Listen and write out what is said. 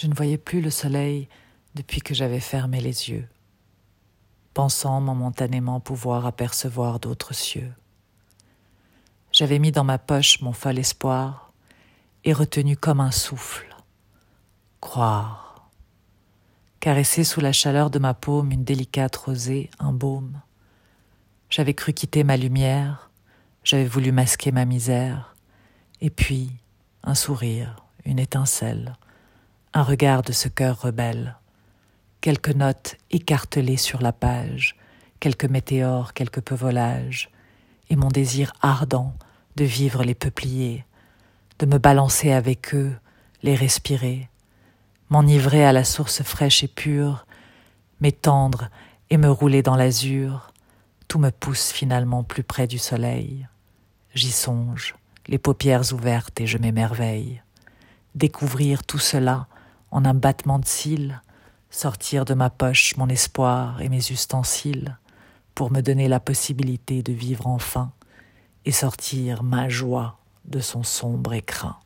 Je ne voyais plus le soleil depuis que j'avais fermé les yeux, pensant momentanément pouvoir apercevoir d'autres cieux. J'avais mis dans ma poche mon fol espoir et retenu comme un souffle. Croire. Caresser sous la chaleur de ma paume une délicate rosée, un baume. J'avais cru quitter ma lumière, j'avais voulu masquer ma misère, et puis un sourire, une étincelle, un regard de ce cœur rebelle, quelques notes écartelées sur la page, quelques météores, quelques peu volages, et mon désir ardent de vivre les peupliers, de me balancer avec eux, les respirer, m'enivrer à la source fraîche et pure, m'étendre et me rouler dans l'azur, tout me pousse finalement plus près du soleil. J'y songe, les paupières ouvertes et je m'émerveille. Découvrir tout cela en un battement de cils, sortir de ma poche mon espoir et mes ustensiles pour me donner la possibilité de vivre enfin et sortir ma joie de son sombre écrin.